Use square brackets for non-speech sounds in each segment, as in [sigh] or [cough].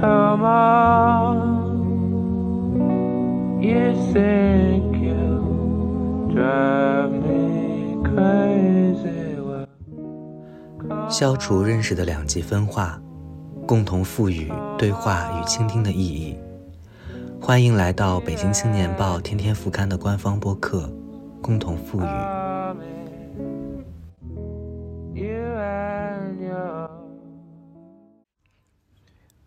Come on, you think you drive me crazy. 消除认识的两极分化，共同赋予对话与倾听的意义。欢迎来到北京青年报天天副刊的官方播客《共同富裕》。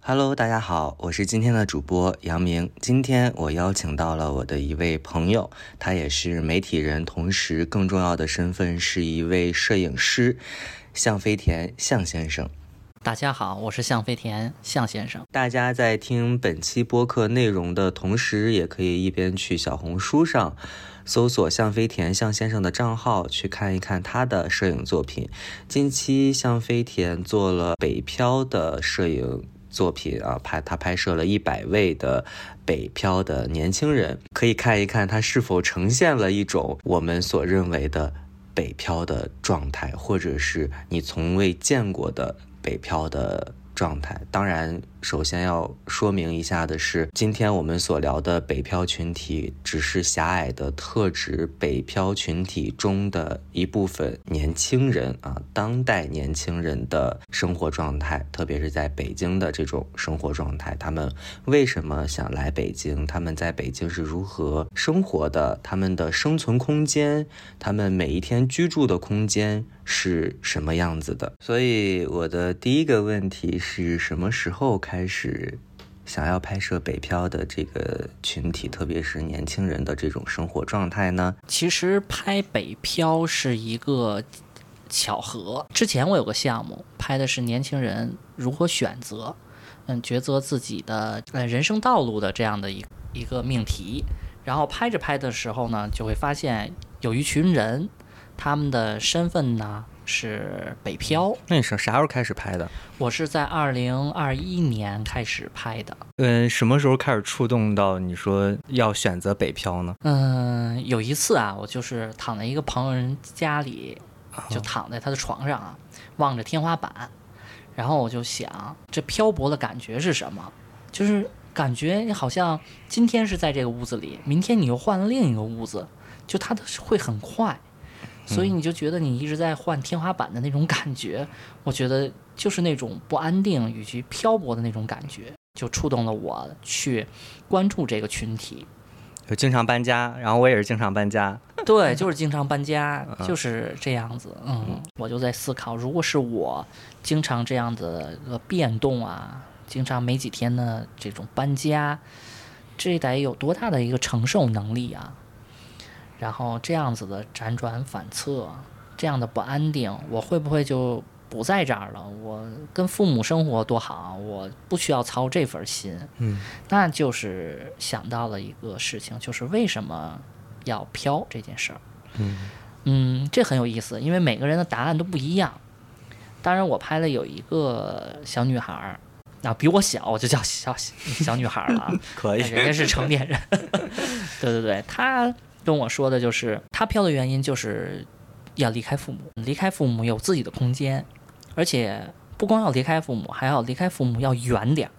Hello，大家好，我是今天的主播杨明。今天我邀请到了我的一位朋友，他也是媒体人，同时更重要的身份是一位摄影师，向飞田向先生。大家好，我是向飞田向先生。大家在听本期播客内容的同时，也可以一边去小红书上搜索向飞田向先生的账号，去看一看他的摄影作品。近期向飞田做了北漂的摄影作品啊，拍他拍摄了一百位的北漂的年轻人，可以看一看他是否呈现了一种我们所认为的北漂的状态，或者是你从未见过的北漂的状态。当然，首先要说明一下的是，今天我们所聊的北漂群体，只是狭隘的特指北漂群体中的一部分年轻人啊，当代年轻人的生活状态，特别是在北京的这种生活状态，他们为什么想来北京？他们在北京是如何生活的？他们的生存空间，他们每一天居住的空间是什么样子的？所以我的第一个问题是什么时候开始想要拍摄北漂的这个群体，特别是年轻人的这种生活状态呢？其实拍北漂是一个巧合。之前我有个项目，拍的是年轻人如何选择，嗯，抉择自己的呃人生道路的这样的一一个命题。然后拍着拍的时候呢，就会发现有一群人，他们的身份呢是北漂。那你是啥时候开始拍的？我是在二零二一年开始拍的。嗯，什么时候开始触动到你说要选择北漂呢？嗯，有一次啊，我就是躺在一个朋友人家里，就躺在他的床上啊，望着天花板，然后我就想，这漂泊的感觉是什么？就是感觉你好像今天是在这个屋子里，明天你又换了另一个屋子，就它的会很快，所以你就觉得你一直在换天花板的那种感觉，我觉得就是那种不安定以及漂泊的那种感觉，就触动了我去关注这个群体。就经常搬家，然后我也是经常搬家。[laughs] 对，就是经常搬家，就是这样子。嗯，我就在思考，如果是我经常这样的一个变动啊，经常没几天的这种搬家，这得有多大的一个承受能力啊？然后这样子的辗转反侧，这样的不安定，我会不会就不在这儿了？我跟父母生活多好，我不需要操这份心。嗯，那就是想到了一个事情，就是为什么要飘这件事儿。嗯嗯，这很有意思，因为每个人的答案都不一样。当然，我拍了有一个小女孩儿，啊，比我小，我就叫小小女孩儿了啊。[laughs] 可以人家是成年人。[laughs] 对对对，她跟我说的就是，他飘的原因就是要离开父母，离开父母有自己的空间，而且不光要离开父母，还要离开父母要远点儿，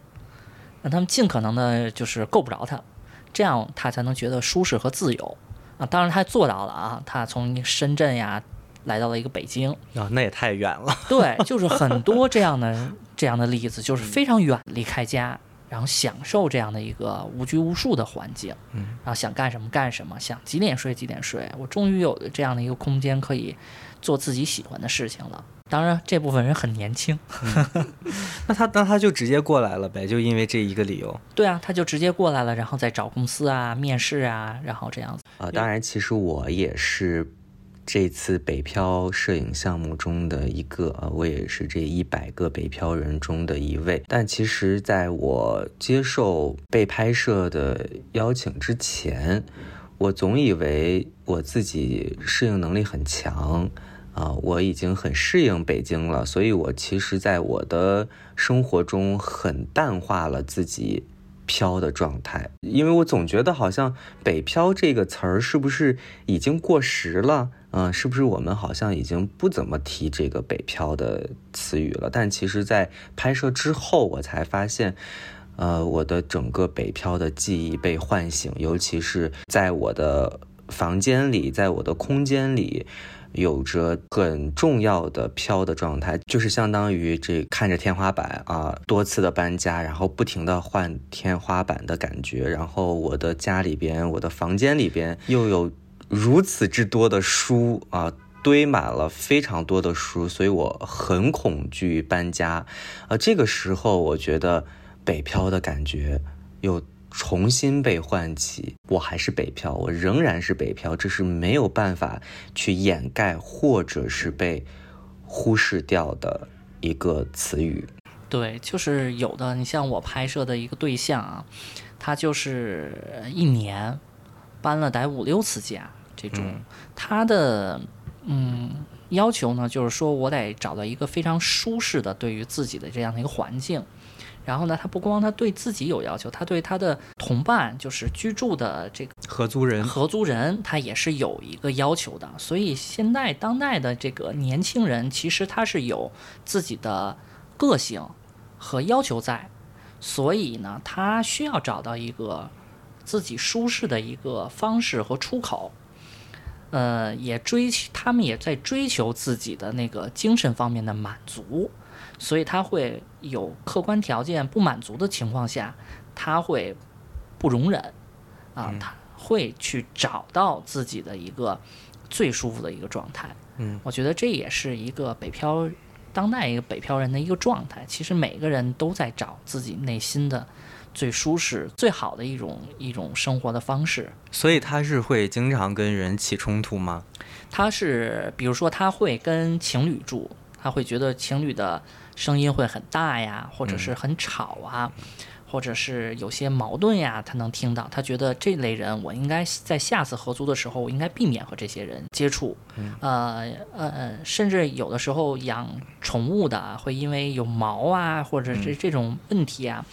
让他们尽可能的就是够不着他，这样他才能觉得舒适和自由啊。当然，他做到了啊，他从深圳呀来到了一个北京，啊，那也太远了。对，就是很多这样的这样的例子，就是非常远离开家，然后享受这样的一个无拘无束的环境，嗯，然后想干什么干什么，想几点睡几点睡。我终于有了这样的一个空间，可以做自己喜欢的事情了。当然，这部分人很年轻，[laughs] 那他那他就直接过来了呗，就因为这一个理由对啊，他就直接过来了，然后再找公司啊、面试啊，然后这样子。啊。当然，其实我也是这次北漂摄影项目中的一个啊，我也是这一百个北漂人中的一位。但其实，在我接受被拍摄的邀请之前，我总以为我自己适应能力很强。啊，我已经很适应北京了，所以我其实，在我的生活中很淡化了自己漂的状态，因为我总觉得好像“北漂”这个词儿是不是已经过时了嗯、是不是我们好像已经不怎么提这个北漂的词语了？但其实，在拍摄之后，我才发现。呃，我的整个北漂的记忆被唤醒，尤其是在我的房间里，在我的空间里，有着很重要的飘的状态，就是相当于这看着天花板啊，多次的搬家，然后不停的换天花板的感觉，然后我的家里边，我的房间里边又有如此之多的书啊。堆满了非常多的书，所以我很恐惧搬家。啊，这个时候我觉得北漂的感觉又重新被唤起。我还是北漂，我仍然是北漂，这是没有办法去掩盖或者是被忽视掉的一个词语。对，就是有的。你像我拍摄的一个对象啊，他就是一年搬了得五六次家，这种、他的嗯要求呢，就是说我得找到一个非常舒适的对于自己的这样的一个环境。然后呢，他不光他对自己有要求，他对他的同伴，就是居住的这个合租人，合租人，他也是有一个要求的。所以现在当代的这个年轻人，其实他是有自己的个性和要求在，所以呢，他需要找到一个自己舒适的一个方式和出口。呃，也追求他们也在追求自己的那个精神方面的满足，所以他会有客观条件不满足的情况下，他会不容忍啊，他会去找到自己的一个最舒服的一个状态。嗯，我觉得这也是一个北漂当代一个北漂人的一个状态。其实每个人都在找自己内心的最舒适、最好的一种一种生活的方式。所以他是会经常跟人起冲突吗？他是比如说他会跟情侣住，他会觉得情侣的声音会很大呀，或者是很吵啊，或者是有些矛盾呀，他能听到。他觉得这类人，我应该在下次合租的时候，我应该避免和这些人接触。呃呃，甚至有的时候养宠物的会因为有毛啊，或者是这种问题啊，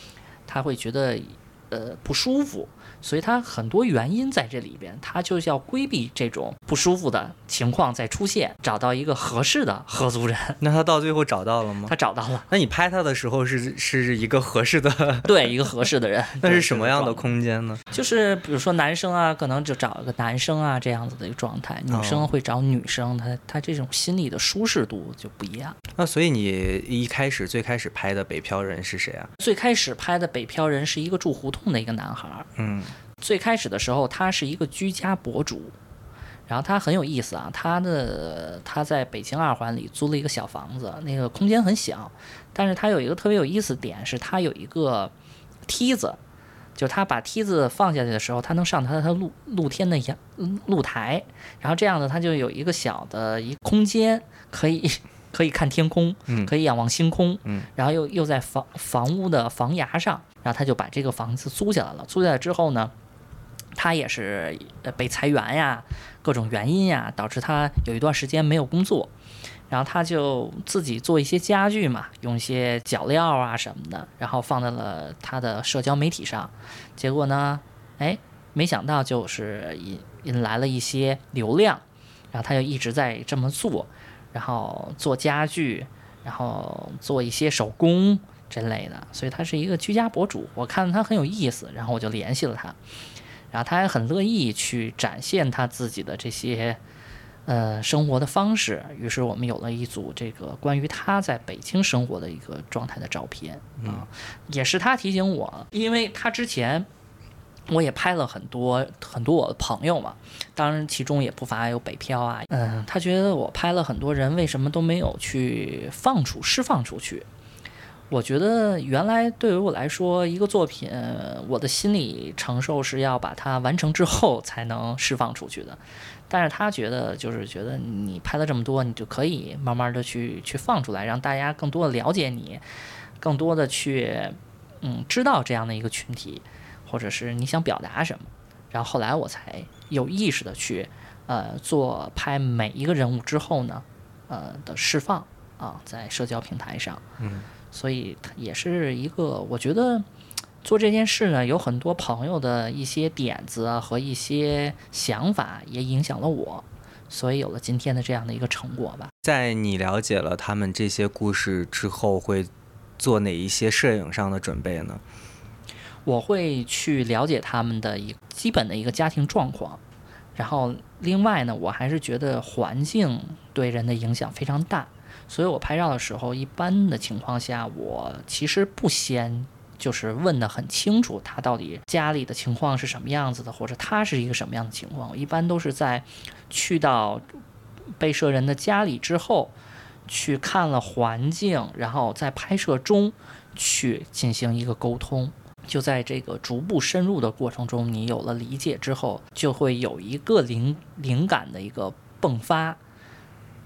他会觉得呃不舒服。所以他很多原因在这里边，他就是要规避这种不舒服的情况再出现，找到一个合适的合租人。[laughs] 那他到最后找到了吗他？找到了，那你拍他的时候是是一个合适的，对一个合适的人。[laughs] 那是什么样的空间呢？就是比如说男生啊，可能就找一个男生啊这样子的一个状态，女生哦会找女生，他他这种心理的舒适度就不一样。那所以你一开始最开始拍的北漂人是谁啊？最开始拍的北漂人是一个住胡同的一个男孩儿，嗯最开始的时候，他是一个居家博主，然后他很有意思啊，他的他在北京二环里租了一个小房子，那个空间很小，但是他有一个特别有意思点是，他有一个梯子，就是他把梯子放下去的时候，他能上他的露露天的阳露台，然后这样呢，他就有一个小的一空间可以。可以看天空，嗯可以仰望星空，嗯然后又又在房房屋的房檐上，然后他就把这个房子租下来了。租下来之后呢，他也是呃被裁员呀，各种原因呀，导致他有一段时间没有工作，然后他就自己做一些家具嘛，用一些脚料啊什么的，然后放在了他的社交媒体上。结果呢，哎，没想到就是引引来了一些流量，然后他就一直在这么做，然后做家具，然后做一些手工这类的，所以他是一个居家博主。我看他很有意思，然后我就联系了他，然后他还很乐意去展现他自己的这些呃生活的方式。于是我们有了一组这个关于他在北京生活的一个状态的照片啊，也是他提醒我，因为他之前。我也拍了很多很多我的朋友嘛，当然其中也不乏有北漂啊，嗯，他觉得我拍了很多人，为什么都没有去放出释放出去？我觉得原来对于我来说，一个作品，我的心理承受是要把它完成之后才能释放出去的。但是他觉得，就是觉得你拍了这么多，你就可以慢慢的去去放出来，让大家更多的了解你，更多的去嗯知道这样的一个群体，或者是你想表达什么。然后后来我才有意识的去呃做拍每一个人物之后呢，呃的释放啊，在社交平台上。嗯所以它也是一个，我觉得做这件事呢，有很多朋友的一些点子啊和一些想法，也影响了我。所以有了今天的这样的一个成果吧。在你了解了他们这些故事之后，会做哪一些摄影上的准备呢？我会去了解他们的一基本的一个家庭状况，然后另外呢，我还是觉得环境对人的影响非常大，所以我拍照的时候，一般的情况下，我其实不先就是问的很清楚，他到底家里的情况是什么样子的，或者他是一个什么样的情况，我一般都是在去到被摄人的家里之后，去看了环境，然后在拍摄中去进行一个沟通。就在这个逐步深入的过程中，你有了理解之后，就会有一个灵灵感的一个迸发。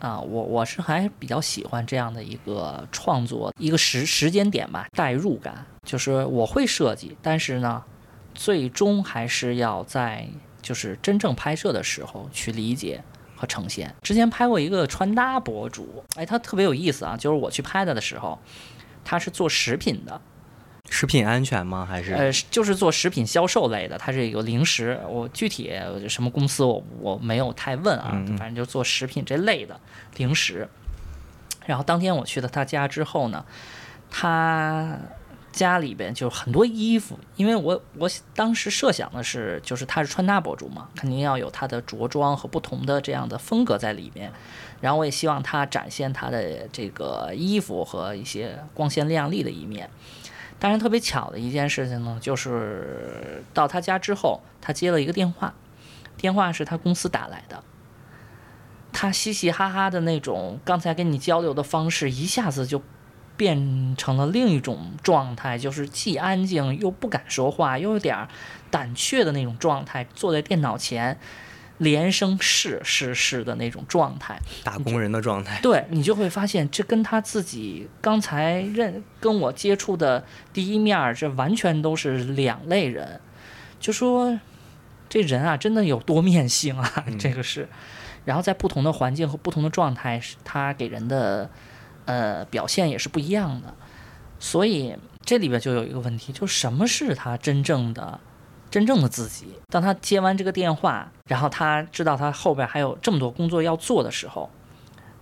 啊，我我是还比较喜欢这样的一个创作一个时时间点吧，代入感，就是我会设计，但是呢，最终还是要在就是真正拍摄的时候去理解和呈现。之前拍过一个穿搭博主，哎，他特别有意思啊，就是我去拍他的时候，他是做食品的。食品安全吗？还是呃，就是做食品销售类的，它是有零食。我具体什么公司我我没有太问啊，反正就做食品这类的零食。然后当天我去了他家之后呢，他家里边就很多衣服，因为我我当时设想的是，就是他是穿搭博主嘛，肯定要有他的着装和不同的这样的风格在里面。然后我也希望他展现他的这个衣服和一些光鲜亮丽的一面。当然特别巧的一件事情呢，就是到他家之后，他接了一个电话，电话是他公司打来的。他嘻嘻哈哈的那种刚才跟你交流的方式，一下子就变成了另一种状态，就是既安静又不敢说话，又有点胆怯的那种状态，坐在电脑前连声是是是的那种状态。打工人的状态？对你就会发现，这跟他自己刚才认跟我接触的第一面儿，这完全都是两类人。就说这人啊，真的有多面性啊，[laughs] 这个是。然后在不同的环境和不同的状态，是他给人的呃表现也是不一样的。所以这里边就有一个问题，就什么是他真正的真正的自己？当他接完这个电话，然后他知道他后边还有这么多工作要做的时候，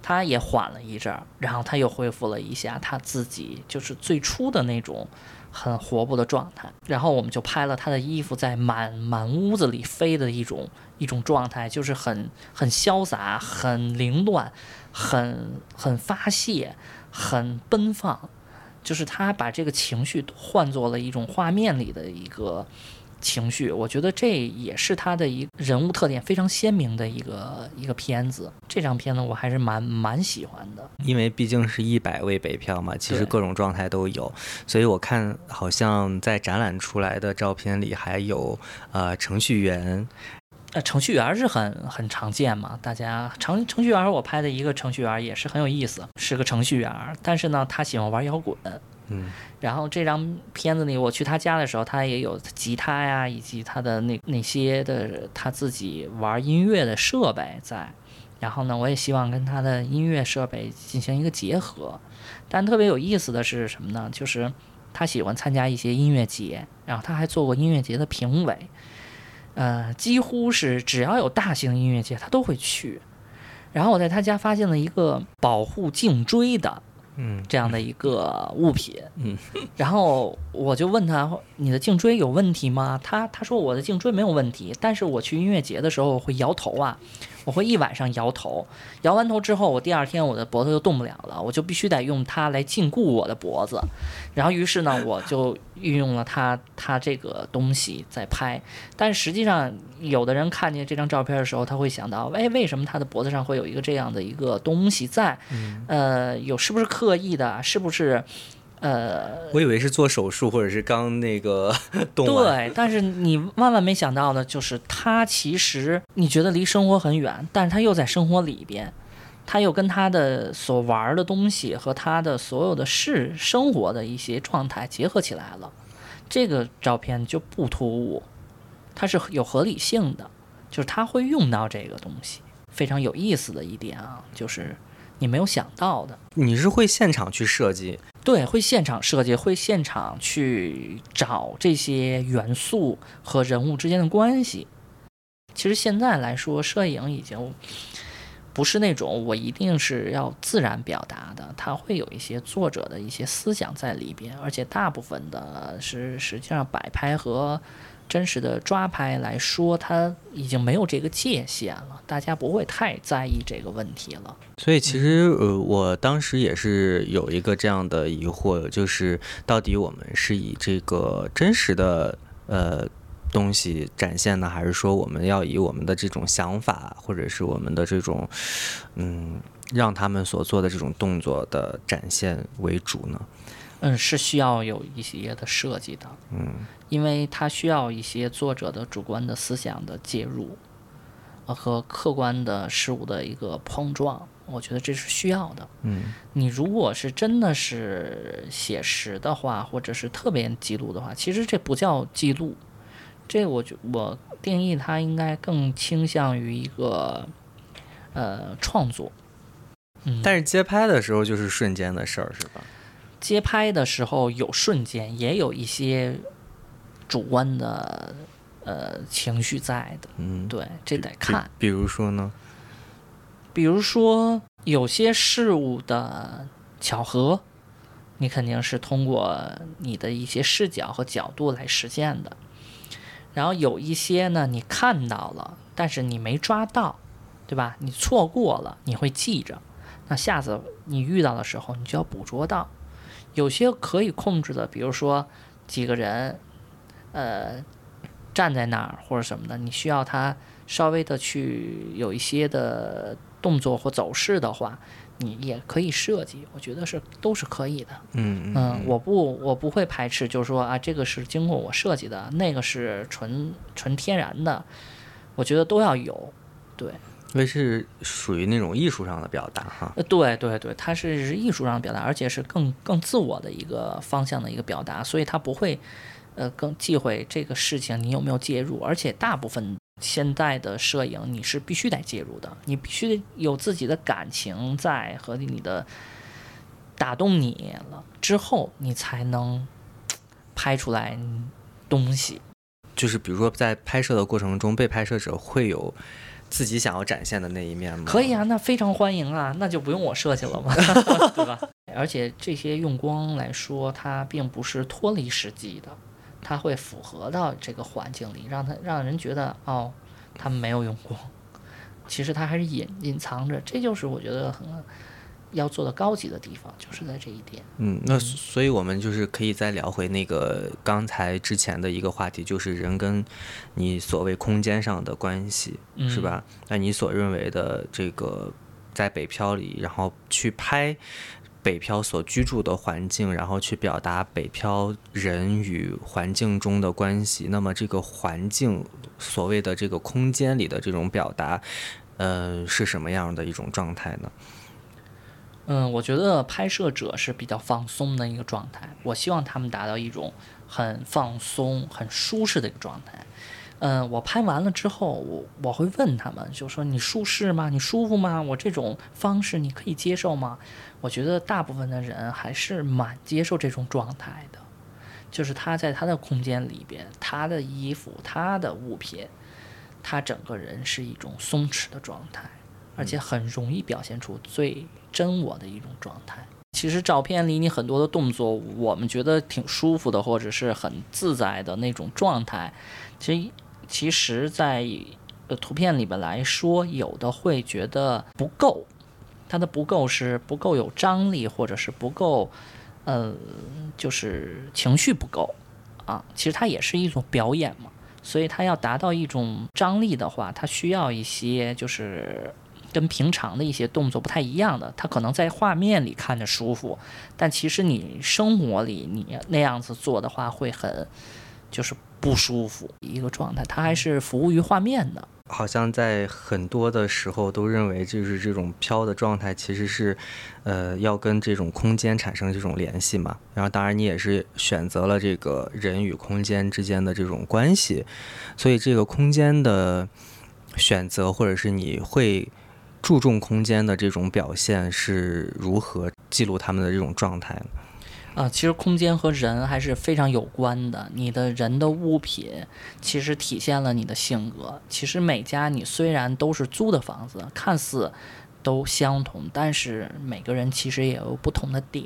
他也缓了一阵儿，然后他又恢复了一下他自己就是最初的那种很活泼的状态。然后我们就拍了他的衣服在满满屋子里飞的一种一种状态，就是很很潇洒、很凌乱、很很发泄、很奔放。就是他把这个情绪换作了一种画面里的一个情绪，我觉得这也是他的一人物特点非常鲜明的一个一个片子。这张片子我还是蛮蛮喜欢的。因为毕竟是一百位北漂嘛，其实各种状态都有，所以我看好像在展览出来的照片里还有呃程序员，呃，程序员是很很常见嘛，大家程程序员，我拍的一个程序员也是很有意思，是个程序员，但是呢，他喜欢玩摇滚。嗯，然后这张片子里，我去他家的时候，他也有吉他呀，以及他的那那些的他自己玩音乐的设备在。然后呢，我也希望跟他的音乐设备进行一个结合。但特别有意思的是什么呢？就是他喜欢参加一些音乐节，然后他还做过音乐节的评委。呃，几乎是只要有大型音乐节，他都会去。然后我在他家发现了一个保护颈椎的嗯。这样的一个物品，嗯，然后我就问他，你的颈椎有问题吗？他他说我的颈椎没有问题，但是我去音乐节的时候会摇头啊，我会一晚上摇头，摇完头之后，我第二天我的脖子就动不了了，我就必须得用它来禁锢我的脖子。然后于是呢，我就运用了它它这个东西在拍，但实际上有的人看见这张照片的时候，他会想到，哎，为什么他的脖子上会有一个这样的一个东西在？呃，有是不是刻意的？是不是？呃，我以为是做手术或者是刚那个 [laughs] 动完，对，但是你万万没想到的就是，他其实你觉得离生活很远，但是他又在生活里边，他又跟他的所玩的东西和他的所有的事生活的一些状态结合起来了，这个照片就不突兀，它是有合理性的，就是他会用到这个东西，非常有意思的一点啊，就是你没有想到的。你是会现场去设计，对，会现场设计，会现场去找这些元素和人物之间的关系。其实现在来说，摄影已经不是那种我一定是要自然表达的，它会有一些作者的一些思想在里边，而且大部分的是实际上摆拍和真实的抓拍来说，它已经没有这个界限了，大家不会太在意这个问题了。所以其实呃，我当时也是有一个这样的疑惑，就是到底我们是以这个真实的呃东西展现呢，还是说我们要以我们的这种想法，或者是我们的这种嗯让他们所做的这种动作的展现为主呢？嗯，是需要有一些的设计的，嗯因为它需要一些作者的主观的思想的介入，呃和客观的事物的一个碰撞，我觉得这是需要的。嗯你如果是真的是写实的话，或者是特别记录的话，其实这不叫记录，这我觉我定义它应该更倾向于一个呃创作。嗯，但是街拍的时候就是瞬间的事儿，是吧？街拍的时候有瞬间，也有一些主观的呃情绪在的，嗯，对，这得看。比如说呢？比如说有些事物的巧合，你肯定是通过你的一些视角和角度来实现的。然后有一些呢，你看到了，但是你没抓到，对吧？你错过了，你会记着。那下次你遇到的时候，你就要捕捉到。有些可以控制的，比如说几个人，呃，站在那儿或者什么的，你需要他稍微的去有一些的动作或走势的话，你也可以设计，我觉得是都是可以的。嗯嗯，我不我不会排斥，就是说啊，这个是经过我设计的，那个是纯纯天然的，我觉得都要有。对，因为是属于那种艺术上的表达哈。呃，对对对，它是是艺术上的表达，而且是更更自我的一个方向的一个表达，所以它不会呃更忌讳这个事情你有没有介入，而且大部分现在的摄影你是必须得介入的，你必须得有自己的感情在和你的打动你了之后，你才能拍出来东西。就是比如说在拍摄的过程中，被拍摄者会有自己想要展现的那一面吗？可以啊，那非常欢迎啊，那就不用我设计了嘛，[laughs] 对吧？而且这些用光来说，它并不是脱离实际的，它会符合到这个环境里，让它让人觉得哦，他们没有用光，其实它还是隐隐藏着，这就是我觉得很要做的高级的地方，就是在这一点。嗯，那所以我们就是可以再聊回那个刚才之前的一个话题，就是人跟你所谓空间上的关系，是吧？那你所认为的这个在北漂里，然后去拍北漂所居住的环境，然后去表达北漂人与环境中的关系，那么这个环境所谓的这个空间里的这种表达，呃，是什么样的一种状态呢？嗯，我觉得拍摄者是比较放松的一个状态，我希望他们达到一种很放松、很舒适的一个状态。嗯，我拍完了之后，我我会问他们，就说你舒适吗？你舒服吗？我这种方式你可以接受吗？我觉得大部分的人还是蛮接受这种状态的，就是他在他的空间里边，他的衣服、他的物品，他整个人是一种松弛的状态，而且很容易表现出最真我的一种状态。其实照片里你很多的动作，我们觉得挺舒服的，或者是很自在的那种状态，其实其实在呃图片里边来说，有的会觉得不够，它的不够是不够有张力，或者是不够，呃，就是情绪不够啊。其实它也是一种表演嘛，所以它要达到一种张力的话，它需要一些就是跟平常的一些动作不太一样的。它可能在画面里看着舒服，但其实你生活里你那样子做的话会很就是不舒服一个状态。它还是服务于画面的。好像在很多的时候都认为，就是这种飘的状态其实是，呃，要跟这种空间产生这种联系嘛。然后，当然你也是选择了这个人与空间之间的这种关系，所以这个空间的选择，或者是你会注重空间的这种表现，是如何记录他们的这种状态呢？啊，其实空间和人还是非常有关的。你的人的物品，其实体现了你的性格。其实每家你虽然都是租的房子，看似都相同，但是每个人其实也有不同的点，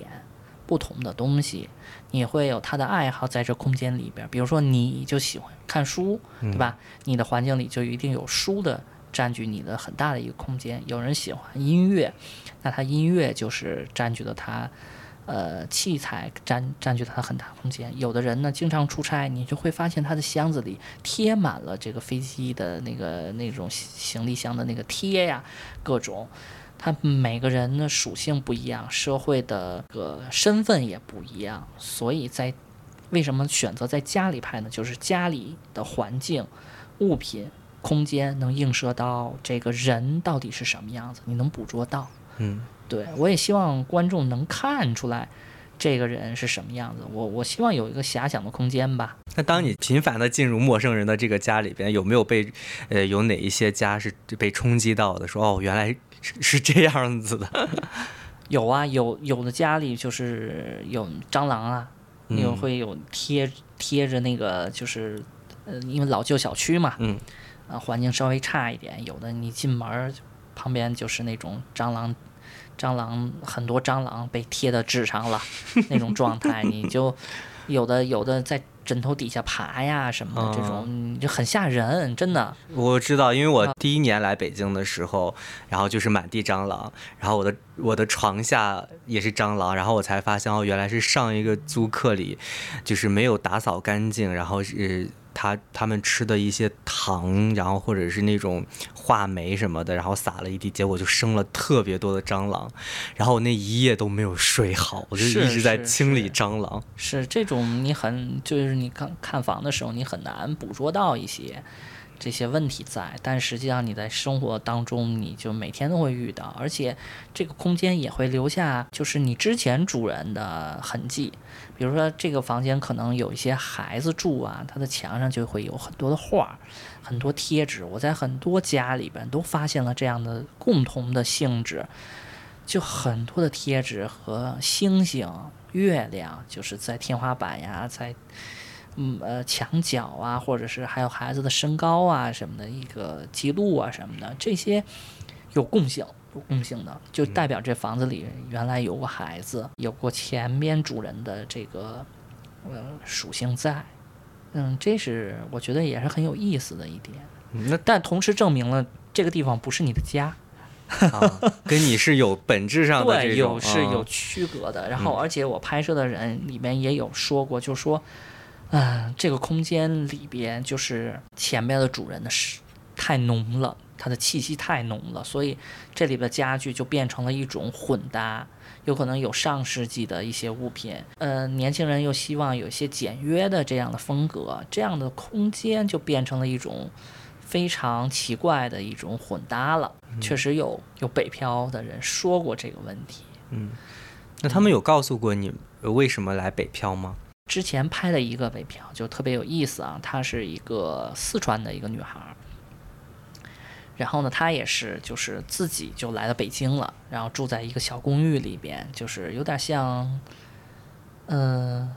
不同的东西。你会有他的爱好在这空间里边，比如说你就喜欢看书，对吧？你的环境里就一定有书的占据你的很大的一个空间。有人喜欢音乐，那他音乐就是占据了他，呃，器材占占据了他很大空间。有的人呢，经常出差，你就会发现他的箱子里贴满了这个飞机的那个那种行李箱的那个贴呀，各种。他每个人的属性不一样，社会的个身份也不一样，所以在为什么选择在家里拍呢？就是家里的环境、物品、空间能映射到这个人到底是什么样子，你能捕捉到。嗯，对我也希望观众能看出来这个人是什么样子。我我希望有一个遐想的空间吧。那当你频繁的进入陌生人的这个家里边，有没有被呃有哪一些家是被冲击到的？说哦，原来。是这样子的，[laughs] 有啊，有有的家里就是有蟑螂啊，有会有贴贴着那个就是呃，因为老旧小区嘛，嗯，啊，环境稍微差一点，有的你进门旁边就是那种蟑螂，蟑螂很多蟑螂被贴到纸上了那种状态，你就有的有的在。枕头底下爬呀什么的，这种就很吓人，真的。我知道，因为我第一年来北京的时候，然后就是满地蟑螂，然后我的我的床下也是蟑螂，然后我才发现哦，原来是上一个租客里，就是没有打扫干净，然后是。他他们吃的一些糖，然后或者是那种话梅什么的，然后撒了一地，结果就生了特别多的蟑螂，然后我那一夜都没有睡好，我就一直在清理蟑螂。是这种，你很就是你看看房的时候，你很难捕捉到一些。这些问题在，但实际上你在生活当中，你就每天都会遇到，而且这个空间也会留下，就是你之前主人的痕迹。比如说这个房间可能有一些孩子住啊，他的墙上就会有很多的画，很多贴纸。我在很多家里边都发现了这样的共同的性质，就很多的贴纸和星星、月亮，就是在天花板呀，在。嗯呃，墙角啊，或者是还有孩子的身高啊什么的一个记录啊什么的，这些有共性，有共性的，就代表这房子里原来有过孩子，有过前边主人的这个呃属性在。嗯，这是我觉得也是很有意思的一点。那但同时证明了这个地方不是你的家，跟你是有本质上的 [laughs] 对有是有区隔的。然后而且我拍摄的人里面也有说过，就说。嗯，嗯这个空间里边就是前边的主人的是太浓了，它的气息太浓了，所以这里的家具就变成了一种混搭，有可能有上世纪的一些物品，呃，年轻人又希望有一些简约的这样的风格，这样的空间就变成了一种非常奇怪的一种混搭了。确实有有北漂的人说过这个问题。嗯，那他们有告诉过你为什么来北漂吗？之前拍的一个北漂就特别有意思啊，她是一个四川的一个女孩儿，然后呢，她也是就是自己就来到北京了，然后住在一个小公寓里边，就是有点像，嗯，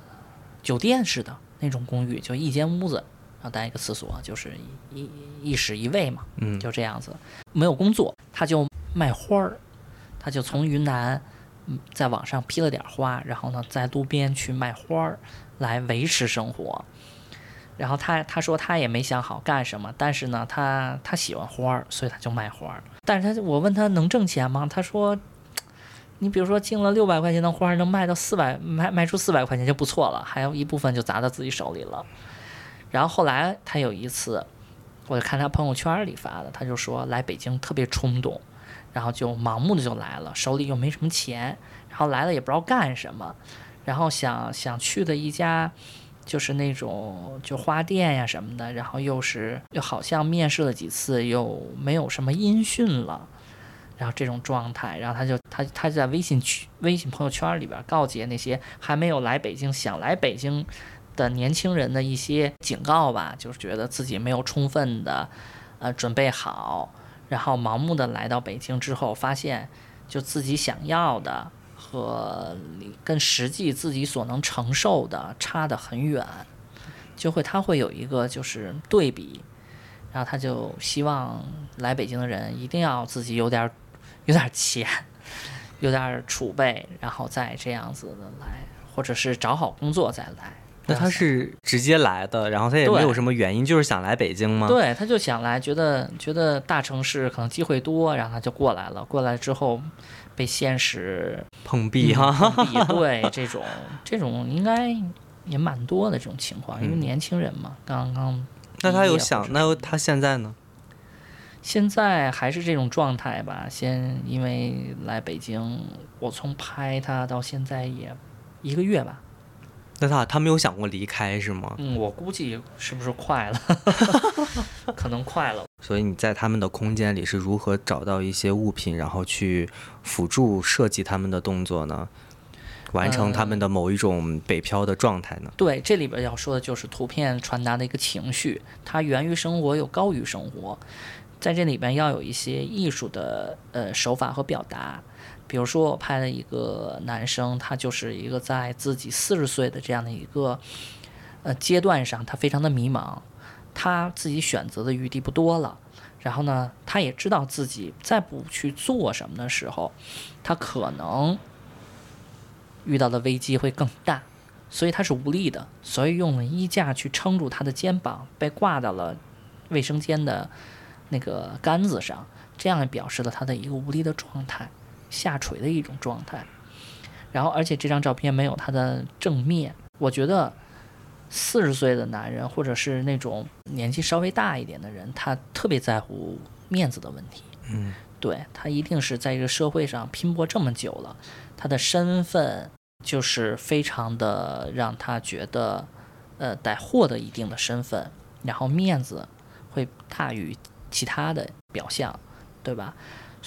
酒店似的那种公寓，就一间屋子，然后带一个厕所，就是一一室一卫嘛，嗯，就这样子，没有工作，她就卖花儿，她就从云南。在网上批了点花，然后呢，在路边去卖花儿来维持生活。然后他他说他也没想好干什么，但是呢，他他喜欢花儿，所以他就卖花儿。但是他我问他能挣钱吗？他说，你比如说进了六百块钱的花儿，能卖到四百，卖卖出四百块钱就不错了，还有一部分就砸到自己手里了。然后后来他有一次，我就看他朋友圈里发的，他就说来北京特别冲动。然后就盲目的就来了，手里又没什么钱，然后来了也不知道干什么，然后想想去的一家，就是那种就花店呀什么的，然后又是又好像面试了几次又没有什么音讯了，然后这种状态，然后他就他他就在微信群微信朋友圈里边告诫那些还没有来北京想来北京的年轻人的一些警告吧，就是觉得自己没有充分的呃准备好。然后盲目的来到北京之后，发现就自己想要的和跟实际自己所能承受的差得很远，就会他会有一个就是对比，然后他就希望来北京的人一定要自己有点有点钱，有点储备，然后再这样子的来，或者是找好工作再来。那他是直接来的，然后他也没有什么原因，就是想来北京吗？，对，他就想来，觉得觉得大城市可能机会多，然后他就过来了。过来之后，被现实碰壁哈。[laughs] 对这种这种应该也蛮多的这种情况，因为嗯年轻人嘛，刚刚那他有想，那他现在呢？现在还是这种状态吧。先因为来北京，我从拍他到现在也一个月吧，那他他没有想过离开是吗？嗯，我估计是不是快了？[laughs] 可能快了。[laughs] 所以你在他们的空间里是如何找到一些物品，然后去辅助设计他们的动作呢？完成他们的某一种北漂的状态呢？对，这里边要说的就是图片传达的一个情绪，它源于生活，又高于生活。在这里边要有一些艺术的呃手法和表达，比如说我拍了一个男生，他就是一个在自己四十岁的这样的一个呃阶段上，他非常的迷茫，他自己选择的余地不多了。然后呢，他也知道自己再不去做什么的时候，他可能遇到的危机会更大。所以他是无力的，所以用了衣架去撑住他的肩膀，被挂到了卫生间的那个杆子上，这样表示了他的一个无力的状态，下垂的一种状态。然后，而且这张照片没有他的正面，我觉得四十岁的男人或者是那种年纪稍微大一点的人，他特别在乎面子的问题。嗯，对他一定是在这个社会上拼搏这么久了，他的身份就是非常的让他觉得，呃，得获得一定的身份，然后面子会大于其他的表象，对吧？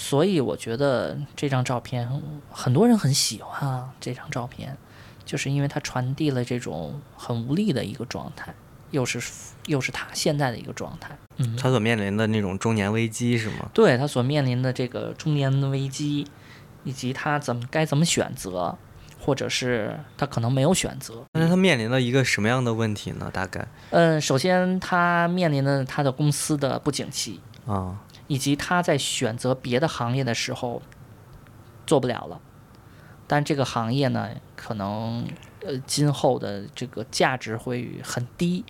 所以我觉得这张照片很多人很喜欢啊，这张照片，就是因为它传递了这种很无力的一个状态，又是又是他现在的一个状态，嗯，他所面临的那种中年危机是吗？对他所面临的这个中年的危机，以及他怎么该怎么选择，或者是他可能没有选择。但是他面临了一个什么样的问题呢？大概嗯，首先他面临的他的公司的不景气，啊，以及他在选择别的行业的时候做不了了。但这个行业呢，可能呃今后的这个价值会很低，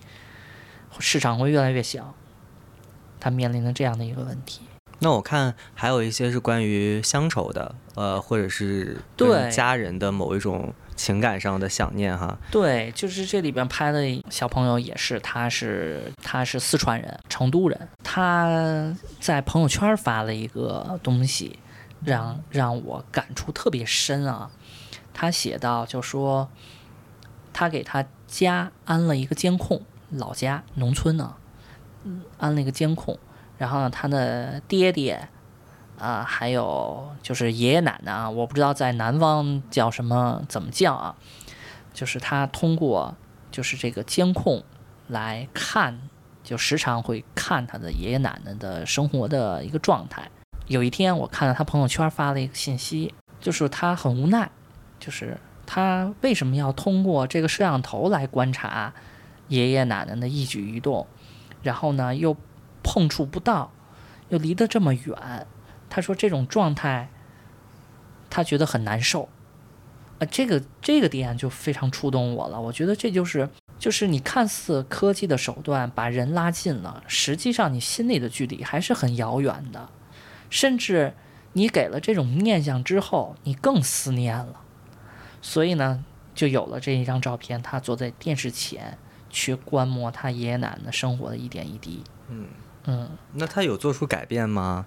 市场会越来越小。他面临的这样的一个问题。那我看还有一些是关于乡愁的，呃，或者是对家人的某一种情感上的想念哈。对，就是这里边拍的小朋友也是，他是他是四川人，成都人，他在朋友圈发了一个东西，让让我感触特别深啊。他写到就说，他给他家安了一个监控，老家农村呢、嗯，安了一个监控，然后呢，他的爹爹。啊，还有就是爷爷奶奶啊，我不知道在南方叫什么，怎么叫啊？就是他通过就是这个监控来看，就时常会看他的爷爷奶奶的生活的一个状态。有一天，我看到他朋友圈发了一个信息，就是他很无奈，就是他为什么要通过这个摄像头来观察爷爷奶奶的一举一动，然后呢又碰触不到，又离得这么远。他说这种状态，他觉得很难受。啊，这个这个点就非常触动我了。我觉得这就是就是你看似科技的手段把人拉近了，实际上你心里的距离还是很遥远的。甚至你给了这种念想之后，你更思念了。所以呢，就有了这一张照片，他坐在电视前去观摩他爷爷奶奶生活的一点一滴。嗯嗯，那他有做出改变吗？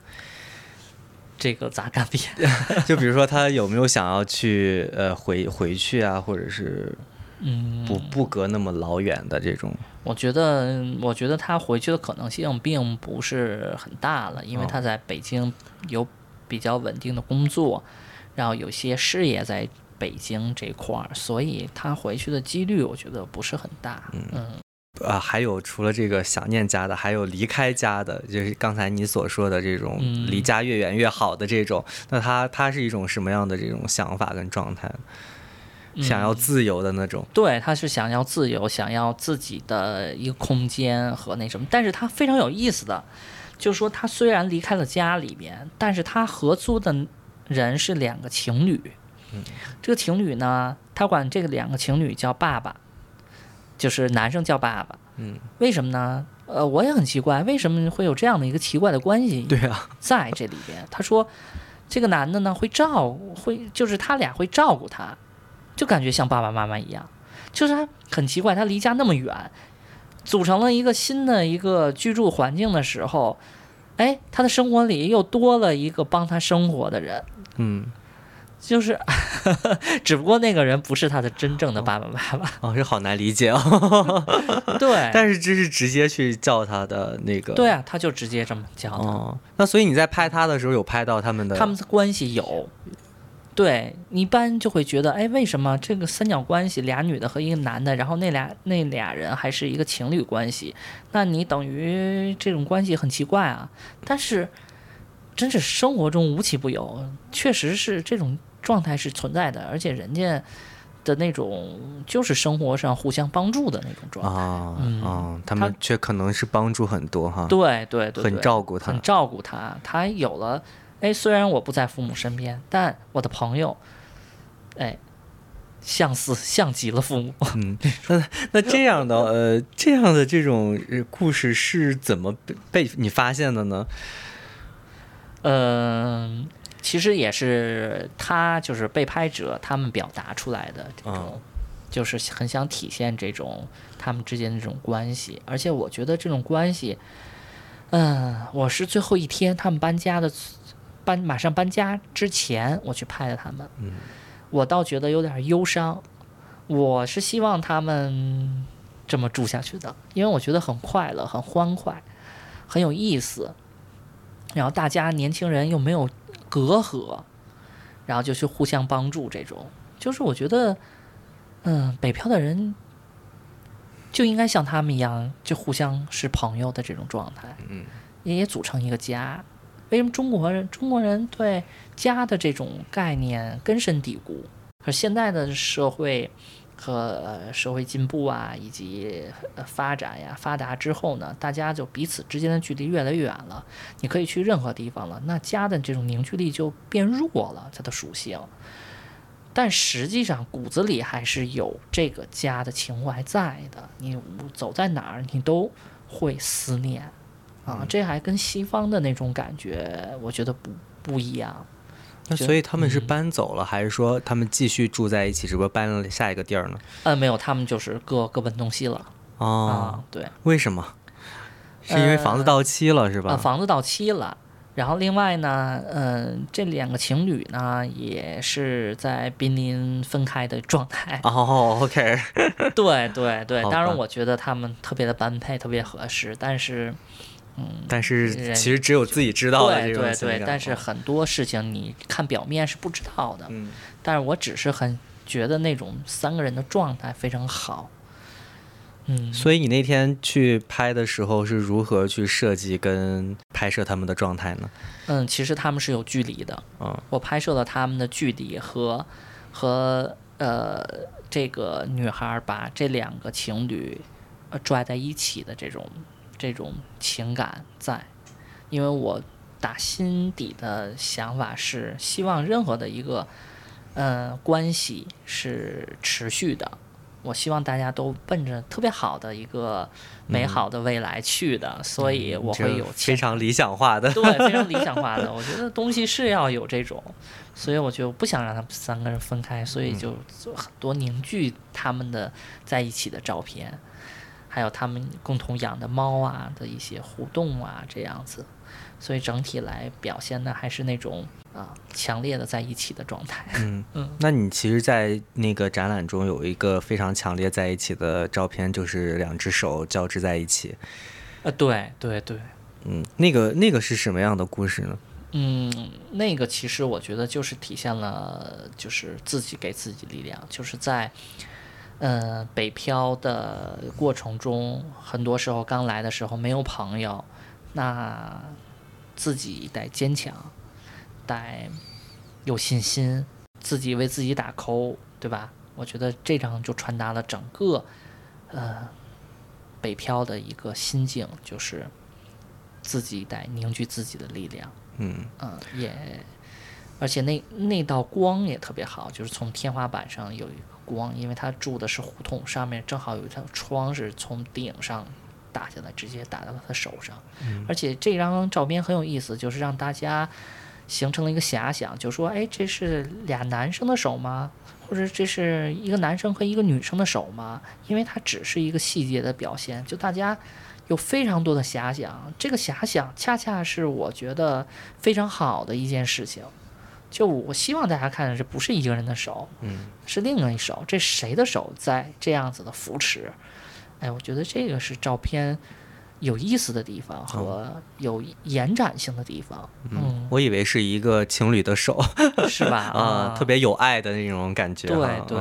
这个咋改变？[laughs] 就比如说他有没有想要去呃回回去啊，或者是嗯，不不隔那么老远的这种？我觉得，我觉得他回去的可能性并不是很大了，因为哦他在北京有比较稳定的工作，然后有些事业在北京这块儿，所以他回去的几率我觉得不是很大。嗯啊，还有除了这个想念家的，还有离开家的，就是刚才你所说的这种嗯离家越远越好的这种。那他他是一种什么样的这种想法跟状态？想要嗯自由的那种。对，他是想要自由，想要自己的一个空间和那什么，但是他非常有意思的，就是说他虽然离开了家里边，但是他合租的人是两个情侣。这个情侣呢，他管这个两个情侣叫爸爸，就是男生叫爸爸。嗯，为什么呢？呃，我也很奇怪，为什么会有这样的一个奇怪的关系？对啊，在这里边，[laughs] 他说这个男的呢会照会，就是他俩会照顾他，就感觉像爸爸妈妈一样。就是他很奇怪，他离家那么远，组成了一个新的一个居住环境的时候，哎，他的生活里又多了一个帮他生活的人，嗯，就是，[laughs] 只不过那个人不是他的真正的爸爸妈妈。哦，这好难理解哦。[laughs] 对，[laughs] 但是这是直接去叫他的那个，对啊，他就直接这么叫他。哦，那所以你在拍他的时候有拍到他们的，他们的关系有，对你一般就会觉得，哎，为什么这个三角关系俩女的和一个男的，然后那俩那俩人还是一个情侣关系？那你等于这种关系很奇怪啊。但是，真是生活中无奇不有，确实是这种状态是存在的，而且人家的那种就是生活上互相帮助的那种状态。啊嗯啊，他们却可能是帮助很多哈，对对对，很照顾他很照顾他。他有了，哎，虽然我不在父母身边，但我的朋友，哎，像似像极了父母。[laughs] 嗯，那那这样的呃，这样的这种呃故事是怎么被被你发现的呢？嗯，其实也是他就是被拍者他们表达出来的这种，哦就是很想体现这种他们之间的这种关系，而且我觉得这种关系，嗯，我是最后一天他们搬家的搬马上搬家之前我去拍的他们，嗯，我倒觉得有点忧伤，我是希望他们这么住下去的，因为我觉得很快乐、很欢快、很有意思。然后大家年轻人又没有隔阂，然后就去互相帮助，这种就是我觉得，嗯，北漂的人就应该像他们一样，就互相是朋友的这种状态，嗯，也也组成一个家。为什么中国人中国人对家的这种概念根深蒂固？可现在的社会和呃社会进步啊，以及呃发展呀发达之后呢，大家就彼此之间的距离越来越远了。你可以去任何地方了，那家的这种凝聚力就变弱了，它的属性。但实际上骨子里还是有这个家的情怀在的，你走在哪儿你都会思念啊，这还跟西方的那种感觉，我觉得不不一样。那所以他们是嗯搬走了，还是说他们继续住在一起，只不过搬了下一个地儿呢？呃，没有，他们就是各各奔东西了哦，啊，对，为什么？是因为房子到期了，是吧？呃，房子到期了。然后另外呢，嗯、这两个情侣呢也是在濒临分开的状态。哦，OK，对对对，好当然我觉得他们特别的般配，特别合适。但是，嗯，但是其实只有自己知道的对对对，这种情感但是很多事情你看表面是不知道的。嗯但是我只是很觉得那种三个人的状态非常好。嗯，所以你那天去拍的时候是如何去设计跟拍摄他们的状态呢？嗯，其实他们是有距离的。嗯我拍摄了他们的距离和和呃这个女孩儿把这两个情侣呃拽在一起的这种这种情感在，因为我打心底的想法是希望任何的一个呃关系是持续的。我希望大家都奔着特别好的一个美好的未来去的，所以我会有非常理想化的。对，非常理想化的。我觉得东西是要有这种，所以我就不想让他们三个人分开，所以就很多凝聚他们的在一起的照片，还有他们共同养的猫啊的一些互动啊，这样子。所以整体来表现的还是那种啊强烈的在一起的状态。嗯 [laughs] 嗯那你其实，在那个展览中有一个非常强烈在一起的照片，就是两只手交织在一起。呃，对对对，嗯，那个那个是什么样的故事呢？嗯，那个其实我觉得就是体现了，就是自己给自己力量，就是在，呃，北漂的过程中，很多时候刚来的时候没有朋友，那自己得坚强，得有信心，自己为自己打 call，对吧？我觉得这张就传达了整个，呃，北漂的一个心境，就是自己得凝聚自己的力量。嗯嗯，也，而且那那道光也特别好，就是从天花板上有一个光，因为他住的是胡同，上面正好有一条窗是从顶上打下来，直接打到了他手上。而且这张照片很有意思，就是让大家形成了一个遐想，就说，哎，这是俩男生的手吗？或者这是一个男生和一个女生的手吗？因为它只是一个细节的表现，就大家有非常多的遐想，这个遐想恰恰是我觉得非常好的一件事情。就我希望大家看的这不是一个人的手，嗯，是另一手，这谁的手在这样子的扶持？哎，我觉得这个是照片有意思的地方和有延展性的地方。嗯，我以为是一个情侣的手是吧？[laughs] 啊，特别有爱的那种感觉。对对，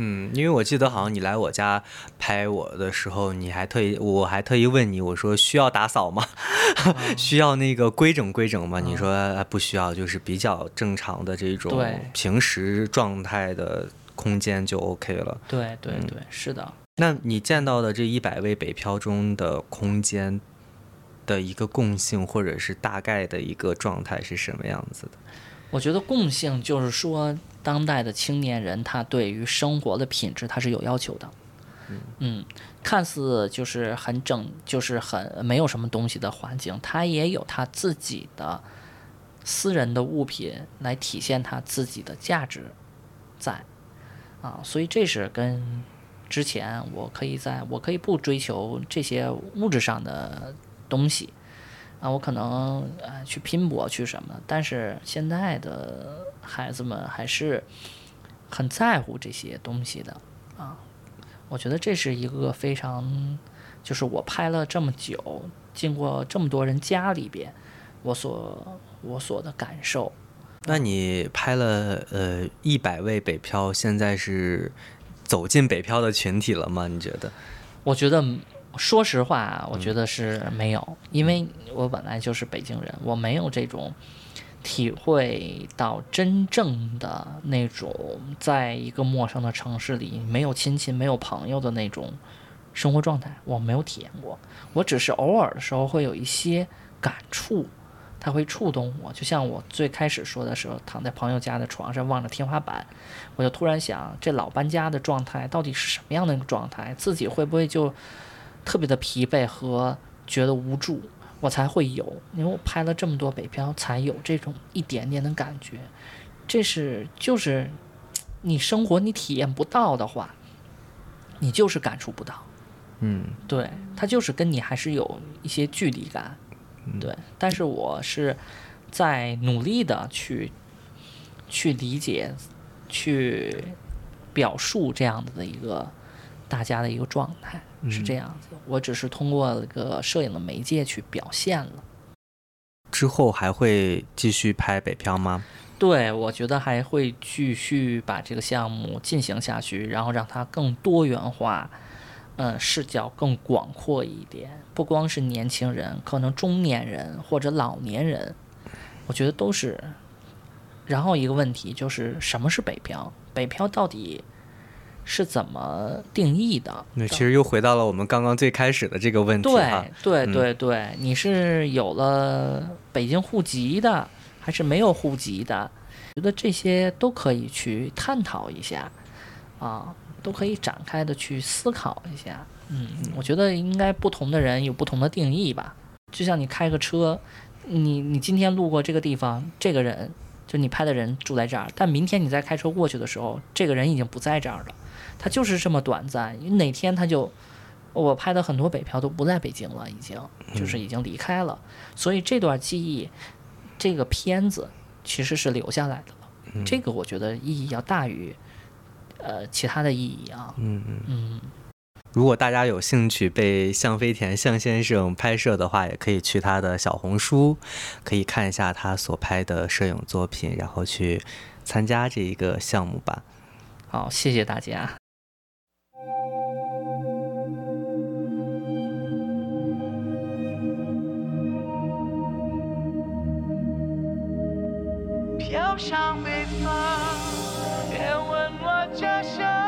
嗯，因为我记得好像你来我家拍我的时候，你还特意，我还特意问你，我说需要打扫吗？[laughs] 需要那个规整规整吗？你说呃不需要，就是比较正常的这种平时状态的空间就 OK 了。对对对，是的。那你见到的这一百位北漂中的空间的一个共性，或者是大概的一个状态是什么样子的？我觉得共性就是说，当代的青年人他对于生活的品质他是有要求的。嗯，看似就是很整，就是很没有什么东西的环境，他也有他自己的私人的物品来体现他自己的价值在啊，所以这是跟之前我可以在我可以不追求这些物质上的东西，啊，我可能呃去拼搏去什么，但是现在的孩子们还是很在乎这些东西的啊。我觉得这是一个非常，就是我拍了这么久，经过这么多人家里边，我所我所的感受。那你拍了呃一百位北漂，现在是走进北漂的群体了吗？你觉得？我觉得，说实话，我觉得是没有，因为我本来就是北京人，我没有这种体会到真正的那种在一个陌生的城市里没有亲戚、没有朋友的那种生活状态，我没有体验过。我只是偶尔的时候会有一些感触，它会触动我。就像我最开始说的时候，躺在朋友家的床上望着天花板，我就突然想，这老搬家的状态到底是什么样的一个状态？自己会不会就特别的疲惫和觉得无助？我才会有，因为我拍了这么多北漂，才有这种一点点的感觉。这是就是你生活你体验不到的话，你就是感触不到。嗯对，它就是跟你还是有一些距离感。对，但是我是在努力的去去理解、去表述这样子的一个大家的一个状态，是这样子。我只是通过一个摄影的媒介去表现了。之后还会继续拍北漂吗？对，我觉得还会继续把这个项目进行下去，然后让它更多元化，嗯，视角更广阔一点。不光是年轻人，可能中年人或者老年人，我觉得都是。然后一个问题就是，什么是北漂？北漂到底是怎么定义的？那其实又回到了我们刚刚最开始的这个问题哈对。对嗯对对，你是有了北京户籍的，还是没有户籍的？觉得这些都可以去探讨一下，啊，都可以展开的去思考一下。嗯，我觉得应该不同的人有不同的定义吧。就像你开个车，你你今天路过这个地方，这个人就你拍的人住在这儿，但明天你再开车过去的时候，这个人已经不在这儿了。他就是这么短暂，哪天他就我拍的很多北漂都不在北京了，已经就是已经离开了，所以这段记忆，这个片子其实是留下来的了。这个我觉得意义要大于呃其他的意义啊。嗯嗯。嗯，如果大家有兴趣被向飞田向先生拍摄的话，也可以去他的小红书，可以看一下他所拍的摄影作品，然后去参加这一个项目吧。好，谢谢大家。向北方，别问我家乡，